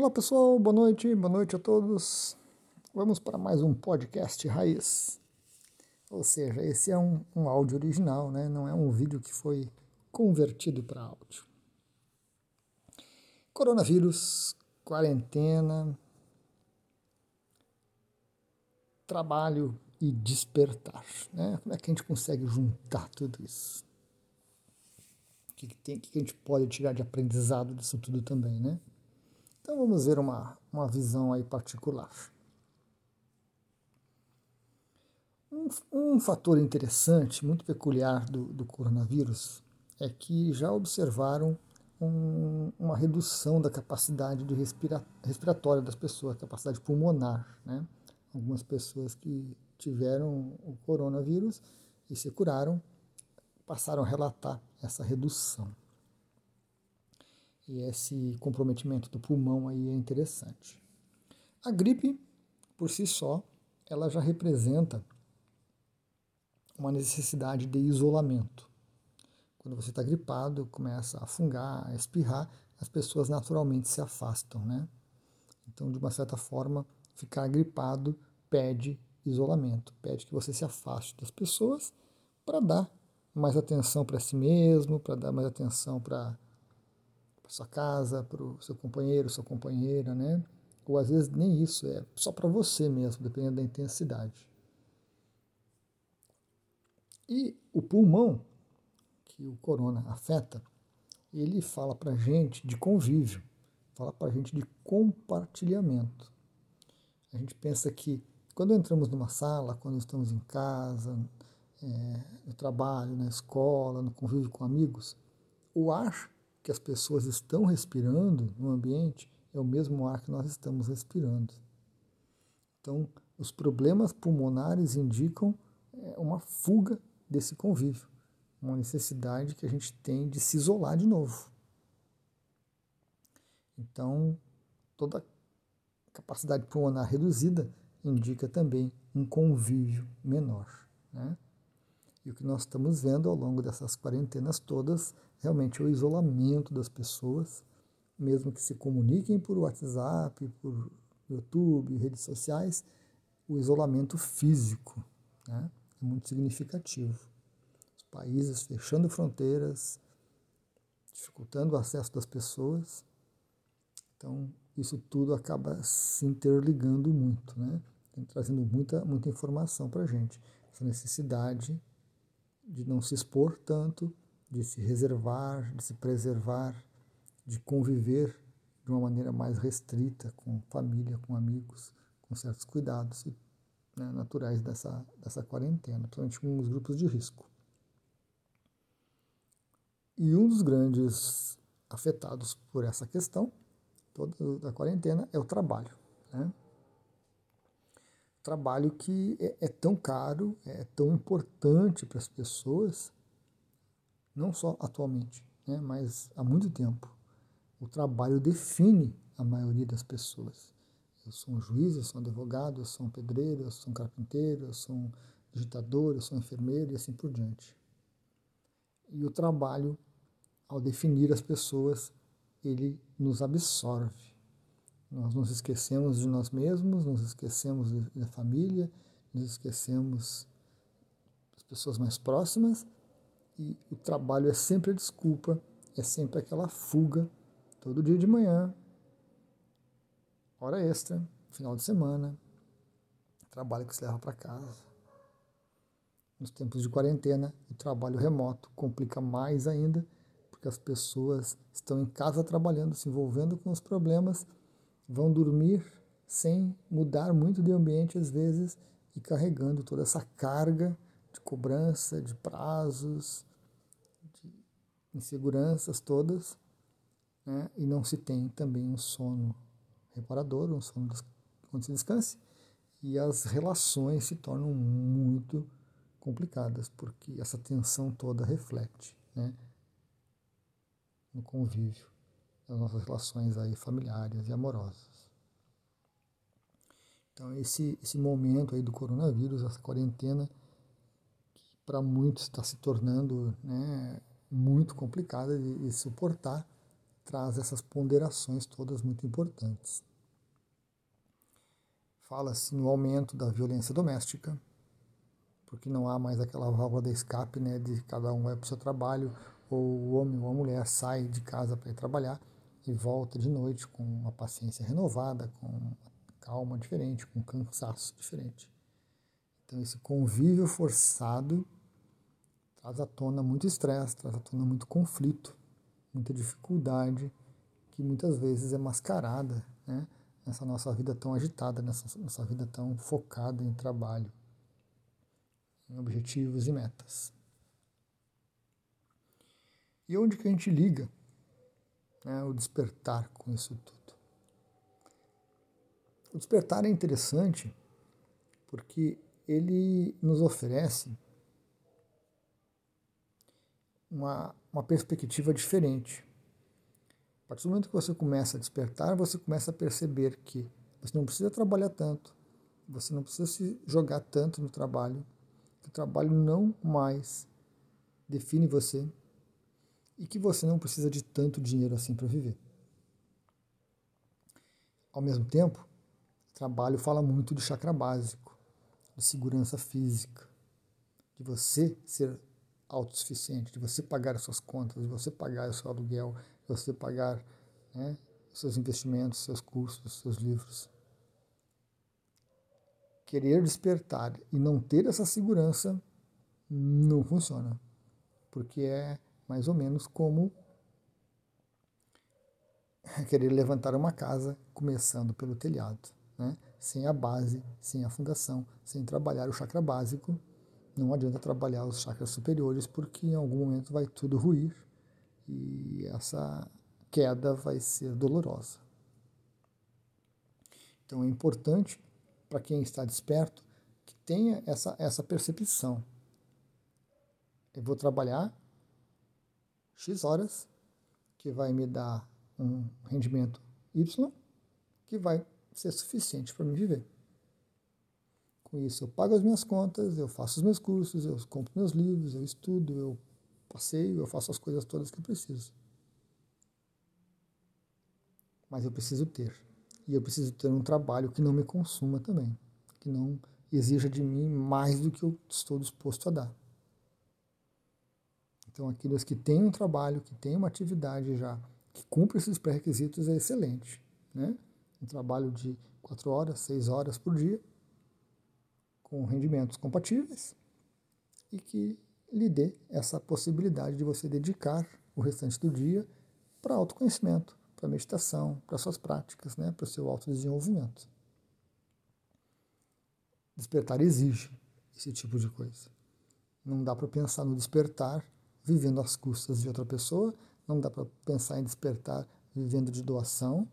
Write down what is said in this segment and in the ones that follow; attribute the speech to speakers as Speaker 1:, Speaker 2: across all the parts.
Speaker 1: Olá pessoal, boa noite, boa noite a todos. Vamos para mais um podcast raiz. Ou seja, esse é um, um áudio original, né? não é um vídeo que foi convertido para áudio. Coronavírus, quarentena, trabalho e despertar. Né? Como é que a gente consegue juntar tudo isso? O que, que, tem, que a gente pode tirar de aprendizado disso tudo também, né? Então vamos ver uma, uma visão aí particular. Um, um fator interessante, muito peculiar do, do coronavírus, é que já observaram um, uma redução da capacidade de respira, respiratória das pessoas, capacidade pulmonar. Né? Algumas pessoas que tiveram o coronavírus e se curaram passaram a relatar essa redução. E esse comprometimento do pulmão aí é interessante. A gripe, por si só, ela já representa uma necessidade de isolamento. Quando você está gripado, começa a fungar, a espirrar, as pessoas naturalmente se afastam, né? Então, de uma certa forma, ficar gripado pede isolamento, pede que você se afaste das pessoas para dar mais atenção para si mesmo, para dar mais atenção para para sua casa, para o seu companheiro, sua companheira, né? Ou às vezes nem isso, é só para você mesmo, dependendo da intensidade. E o pulmão, que o corona afeta, ele fala para gente de convívio, fala para gente de compartilhamento. A gente pensa que quando entramos numa sala, quando estamos em casa, é, no trabalho, na escola, no convívio com amigos, o ar que as pessoas estão respirando no ambiente é o mesmo ar que nós estamos respirando. Então, os problemas pulmonares indicam é, uma fuga desse convívio, uma necessidade que a gente tem de se isolar de novo. Então, toda capacidade pulmonar reduzida indica também um convívio menor. Né? E o que nós estamos vendo ao longo dessas quarentenas todas realmente o isolamento das pessoas, mesmo que se comuniquem por WhatsApp, por YouTube, redes sociais, o isolamento físico né, é muito significativo. Os países fechando fronteiras, dificultando o acesso das pessoas. Então, isso tudo acaba se interligando muito, né? trazendo muita, muita informação para a gente. Essa necessidade de não se expor tanto, de se reservar, de se preservar, de conviver de uma maneira mais restrita com família, com amigos, com certos cuidados né, naturais dessa, dessa quarentena, principalmente com os grupos de risco. E um dos grandes afetados por essa questão toda da quarentena é o trabalho. Né? Trabalho que é, é tão caro, é tão importante para as pessoas não só atualmente, né, mas há muito tempo. O trabalho define a maioria das pessoas. Eu sou um juiz, eu sou um advogado, eu sou um pedreiro, eu sou um carpinteiro, eu sou um digitador, eu sou um enfermeiro e assim por diante. E o trabalho, ao definir as pessoas, ele nos absorve. Nós nos esquecemos de nós mesmos, nos esquecemos da família, nos esquecemos das pessoas mais próximas e o trabalho é sempre a desculpa, é sempre aquela fuga, todo dia de manhã, hora extra, final de semana, trabalho que se leva para casa. Nos tempos de quarentena, o trabalho remoto complica mais ainda, porque as pessoas estão em casa trabalhando, se envolvendo com os problemas, vão dormir sem mudar muito de ambiente às vezes e carregando toda essa carga de cobrança, de prazos, inseguranças todas, né? e não se tem também um sono reparador, um sono onde se descanse, e as relações se tornam muito complicadas, porque essa tensão toda reflete né? no convívio das nossas relações aí familiares e amorosas. Então esse, esse momento aí do coronavírus, essa quarentena, que para muitos está se tornando né, muito complicada de, de suportar, traz essas ponderações todas muito importantes. Fala-se no aumento da violência doméstica, porque não há mais aquela válvula de escape, né, de cada um vai para o seu trabalho, ou o homem ou a mulher sai de casa para ir trabalhar e volta de noite com uma paciência renovada, com calma diferente, com cansaço diferente. Então esse convívio forçado traz à tona muito estresse, traz à tona muito conflito, muita dificuldade que muitas vezes é mascarada, né? nessa nossa vida tão agitada, nessa nossa vida tão focada em trabalho, em objetivos e metas. E onde que a gente liga né, o despertar com isso tudo? O despertar é interessante porque ele nos oferece uma, uma perspectiva diferente. A partir do momento que você começa a despertar, você começa a perceber que você não precisa trabalhar tanto, você não precisa se jogar tanto no trabalho, que o trabalho não mais define você, e que você não precisa de tanto dinheiro assim para viver. Ao mesmo tempo, o trabalho fala muito de chakra básico, de segurança física, de você ser autossuficiente, de você pagar as suas contas, de você pagar o seu aluguel, de você pagar né, os seus investimentos, seus cursos, seus livros. Querer despertar e não ter essa segurança não funciona, porque é mais ou menos como querer levantar uma casa começando pelo telhado, né? sem a base, sem a fundação, sem trabalhar o chakra básico. Não adianta trabalhar os chakras superiores porque em algum momento vai tudo ruir e essa queda vai ser dolorosa. Então é importante para quem está desperto que tenha essa, essa percepção. Eu vou trabalhar X horas, que vai me dar um rendimento Y, que vai ser suficiente para me viver. Com isso, eu pago as minhas contas, eu faço os meus cursos, eu compro meus livros, eu estudo, eu passeio, eu faço as coisas todas que eu preciso. Mas eu preciso ter. E eu preciso ter um trabalho que não me consuma também, que não exija de mim mais do que eu estou disposto a dar. Então, aqueles que têm um trabalho, que têm uma atividade já, que cumpre esses pré-requisitos, é excelente. Né? Um trabalho de quatro horas, seis horas por dia, com rendimentos compatíveis e que lhe dê essa possibilidade de você dedicar o restante do dia para autoconhecimento, para meditação, para suas práticas, né? para o seu autodesenvolvimento. Despertar exige esse tipo de coisa. Não dá para pensar no despertar vivendo às custas de outra pessoa, não dá para pensar em despertar vivendo de doação,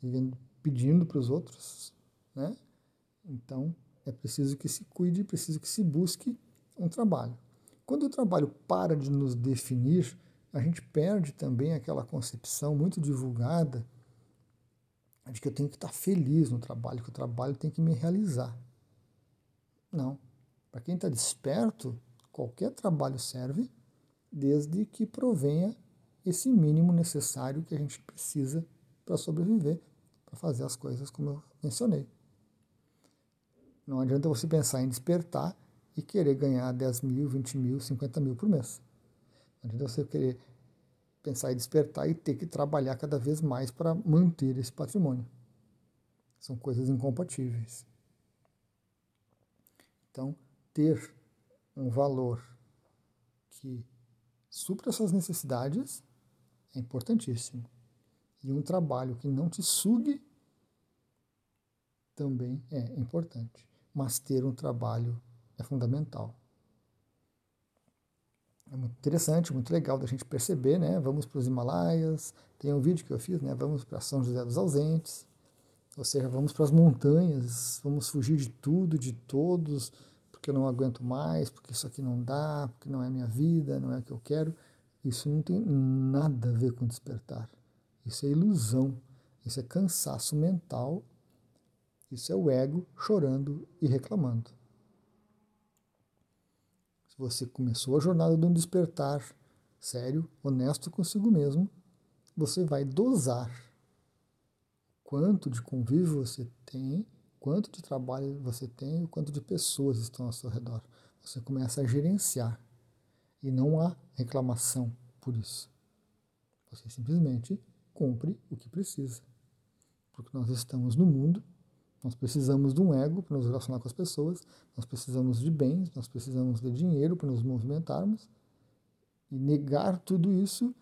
Speaker 1: vivendo pedindo para os outros, né? Então, é preciso que se cuide, preciso que se busque um trabalho. Quando o trabalho para de nos definir, a gente perde também aquela concepção muito divulgada de que eu tenho que estar feliz no trabalho, que o trabalho tem que me realizar. Não. Para quem está desperto, qualquer trabalho serve desde que provenha esse mínimo necessário que a gente precisa para sobreviver, para fazer as coisas como eu mencionei. Não adianta você pensar em despertar e querer ganhar 10 mil, 20 mil, 50 mil por mês. Não adianta você querer pensar em despertar e ter que trabalhar cada vez mais para manter esse patrimônio. São coisas incompatíveis. Então, ter um valor que supra suas necessidades é importantíssimo. E um trabalho que não te sugue também é importante. Mas ter um trabalho é fundamental. É muito interessante, muito legal da gente perceber, né? Vamos para os Himalaias, tem um vídeo que eu fiz, né? Vamos para São José dos Ausentes, ou seja, vamos para as montanhas, vamos fugir de tudo, de todos, porque eu não aguento mais, porque isso aqui não dá, porque não é minha vida, não é o que eu quero. Isso não tem nada a ver com despertar. Isso é ilusão, isso é cansaço mental, isso é o ego chorando e reclamando. Se você começou a jornada de um despertar sério, honesto consigo mesmo, você vai dosar quanto de convívio você tem, quanto de trabalho você tem, o quanto de pessoas estão ao seu redor. Você começa a gerenciar e não há reclamação por isso. Você simplesmente cumpre o que precisa. Porque nós estamos no mundo, nós precisamos de um ego para nos relacionar com as pessoas, nós precisamos de bens, nós precisamos de dinheiro para nos movimentarmos. E negar tudo isso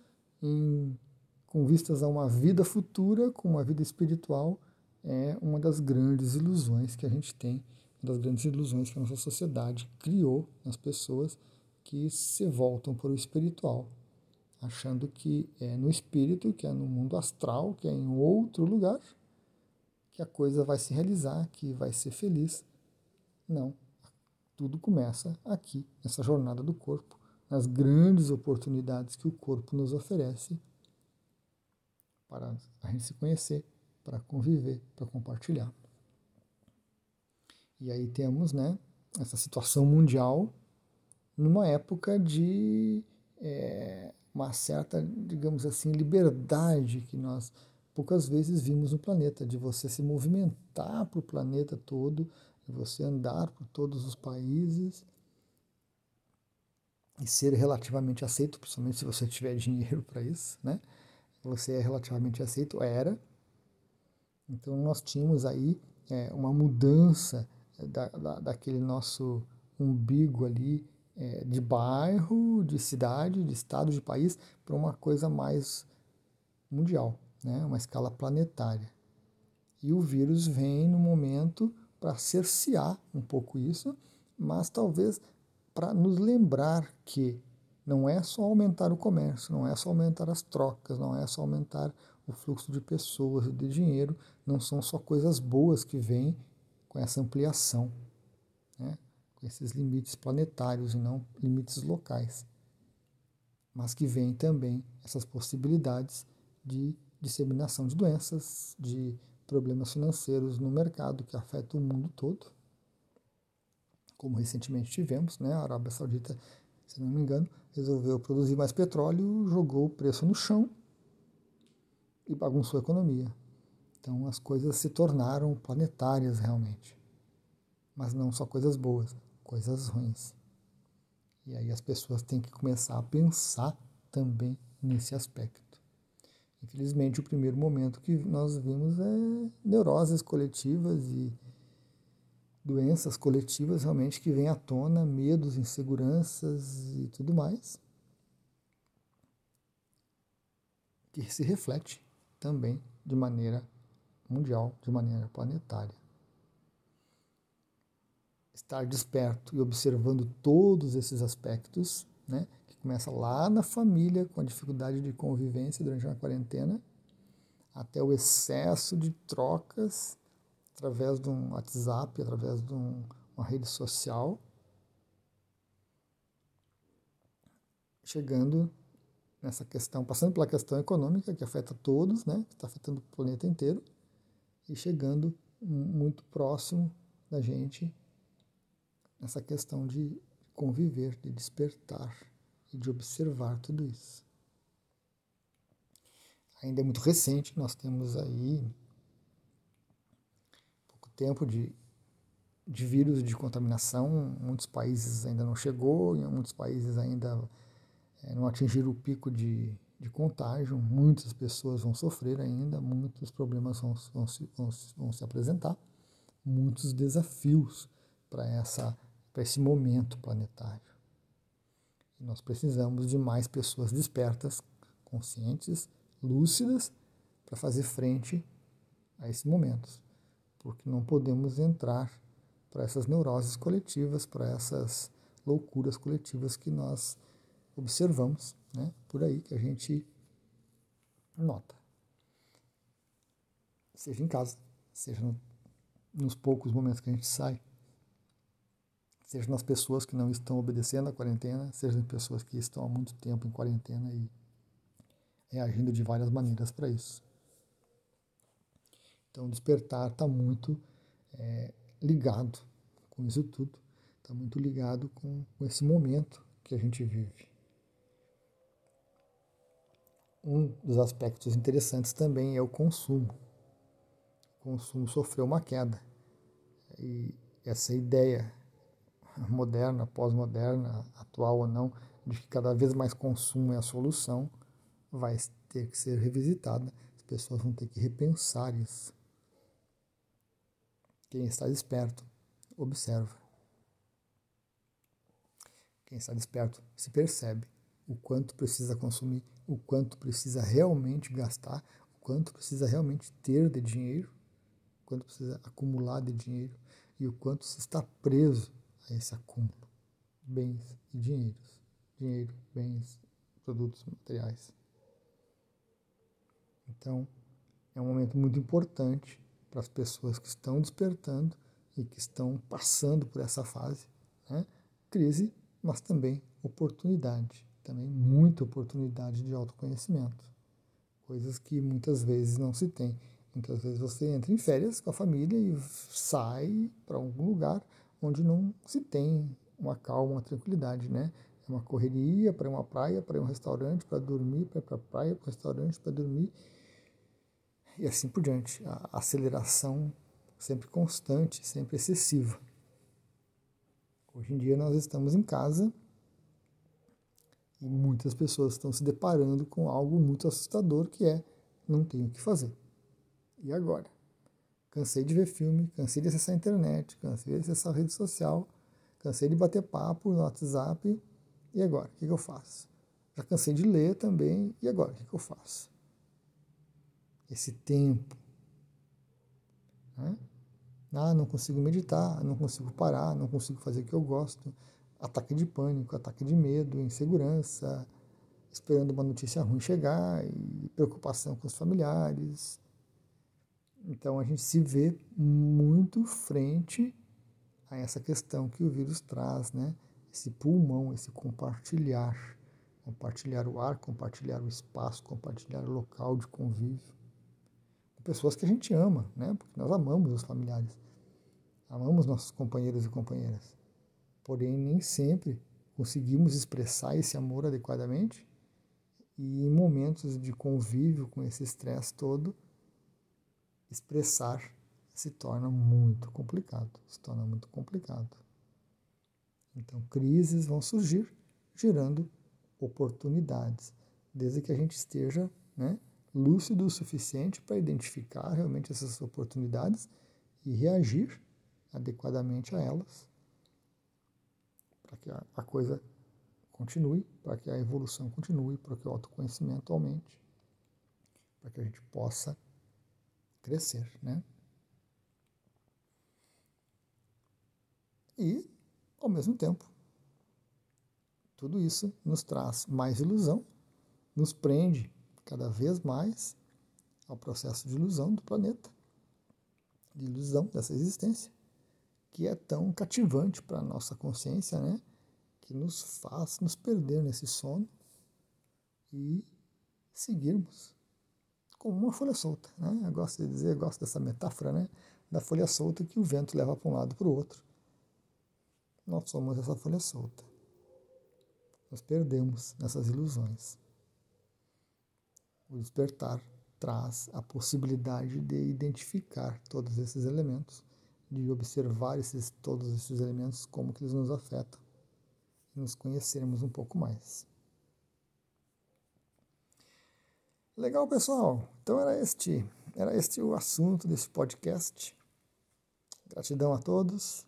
Speaker 1: em, com vistas a uma vida futura, com uma vida espiritual, é uma das grandes ilusões que a gente tem, uma das grandes ilusões que a nossa sociedade criou nas pessoas que se voltam para o espiritual, achando que é no espírito, que é no mundo astral, que é em outro lugar, que a coisa vai se realizar, que vai ser feliz. Não. Tudo começa aqui, nessa jornada do corpo, nas grandes oportunidades que o corpo nos oferece para a gente se conhecer, para conviver, para compartilhar. E aí temos né, essa situação mundial numa época de é, uma certa, digamos assim, liberdade que nós poucas vezes vimos no planeta, de você se movimentar para o planeta todo, de você andar por todos os países e ser relativamente aceito, principalmente se você tiver dinheiro para isso, né? Você é relativamente aceito, era. Então nós tínhamos aí é, uma mudança da, da, daquele nosso umbigo ali é, de bairro, de cidade, de estado, de país, para uma coisa mais mundial, né? uma escala planetária. E o vírus vem no momento para cercear um pouco isso, mas talvez para nos lembrar que não é só aumentar o comércio, não é só aumentar as trocas, não é só aumentar o fluxo de pessoas e de dinheiro, não são só coisas boas que vêm com essa ampliação. Né? esses limites planetários e não limites locais. Mas que vem também essas possibilidades de disseminação de doenças, de problemas financeiros no mercado que afetam o mundo todo. Como recentemente tivemos, né? a Arábia Saudita, se não me engano, resolveu produzir mais petróleo, jogou o preço no chão e bagunçou a economia. Então as coisas se tornaram planetárias realmente. Mas não só coisas boas coisas ruins. E aí as pessoas têm que começar a pensar também nesse aspecto. Infelizmente, o primeiro momento que nós vimos é neuroses coletivas e doenças coletivas realmente que vêm à tona, medos, inseguranças e tudo mais, que se reflete também de maneira mundial, de maneira planetária. Estar desperto e observando todos esses aspectos, né, que começa lá na família, com a dificuldade de convivência durante uma quarentena, até o excesso de trocas através de um WhatsApp, através de um, uma rede social, chegando nessa questão, passando pela questão econômica que afeta todos, né, que está afetando o planeta inteiro, e chegando muito próximo da gente nessa questão de conviver, de despertar e de observar tudo isso. Ainda é muito recente, nós temos aí pouco tempo de, de vírus de contaminação, muitos países ainda não chegou, em muitos países ainda não atingiram o pico de, de contágio, muitas pessoas vão sofrer ainda, muitos problemas vão, vão, se, vão, vão se apresentar, muitos desafios para esse momento planetário. E nós precisamos de mais pessoas despertas, conscientes, lúcidas, para fazer frente a esses momentos. Porque não podemos entrar para essas neuroses coletivas, para essas loucuras coletivas que nós observamos né, por aí, que a gente nota. Seja em casa, seja no, nos poucos momentos que a gente sai seja nas pessoas que não estão obedecendo à quarentena, seja nas pessoas que estão há muito tempo em quarentena e reagindo de várias maneiras para isso. Então, despertar está muito é, ligado com isso tudo, está muito ligado com, com esse momento que a gente vive. Um dos aspectos interessantes também é o consumo. O consumo sofreu uma queda. E essa ideia moderna, pós-moderna, atual ou não, de que cada vez mais consumo é a solução, vai ter que ser revisitada. As pessoas vão ter que repensar isso. Quem está desperto, observa. Quem está desperto se percebe o quanto precisa consumir, o quanto precisa realmente gastar, o quanto precisa realmente ter de dinheiro, o quanto precisa acumular de dinheiro e o quanto se está preso a esse acúmulo bens e dinheiros, dinheiro, bens, produtos materiais. Então, é um momento muito importante para as pessoas que estão despertando e que estão passando por essa fase, né? crise, mas também oportunidade, também muita oportunidade de autoconhecimento, coisas que muitas vezes não se tem. Muitas vezes você entra em férias com a família e sai para algum lugar onde não se tem uma calma, uma tranquilidade, né? É uma correria para uma praia, para um restaurante, para dormir, para ir para a praia, para o restaurante, para dormir e assim por diante. A aceleração sempre constante, sempre excessiva. Hoje em dia nós estamos em casa e muitas pessoas estão se deparando com algo muito assustador que é não tenho o que fazer. E agora? Cansei de ver filme, cansei de acessar a internet, cansei de acessar a rede social, cansei de bater papo no WhatsApp. E agora? O que, eu faço? Já cansei de ler também. E agora? O que eu faço? esse tempo. Né? Ah, não consigo meditar, não consigo parar, não consigo fazer o que eu gosto. Ataque de pânico, ataque de medo, insegurança, esperando uma notícia ruim chegar e preocupação com os familiares. Então a gente se vê muito frente a essa questão que o vírus traz, né? Esse pulmão, esse compartilhar, compartilhar o ar, compartilhar o espaço, compartilhar o local de convívio pessoas que a gente ama, né? Porque nós amamos os familiares, amamos nossos companheiros e companheiras. Porém, nem sempre conseguimos expressar esse amor adequadamente e em momentos de convívio com esse estresse todo, expressar se torna muito complicado, se torna muito complicado. Então, crises vão surgir, gerando oportunidades, desde que a gente esteja, né, lúcido o suficiente para identificar realmente essas oportunidades e reagir adequadamente a elas, para que a, coisa continue, para que a evolução continue, para que o autoconhecimento aumente, para que a gente possa crescer, né? E, ao mesmo tempo, tudo isso nos traz mais ilusão, nos prende cada vez mais ao processo de ilusão do planeta, de ilusão dessa existência, que é tão cativante para a nossa consciência, né? que nos faz nos perder nesse sono e seguirmos como uma folha solta. Né? Eu gosto de dizer, gosto dessa metáfora né? da folha solta que o vento leva para um lado para o outro. Nós somos essa folha solta. Nós perdemos nessas ilusões. O despertar traz a possibilidade de identificar todos esses elementos, de observar esses, todos esses elementos, como que eles nos afetam, e nos conhecermos um pouco mais. Legal, pessoal. Então era este, era este o assunto desse podcast. Gratidão a todos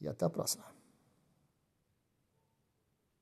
Speaker 1: e até a próxima.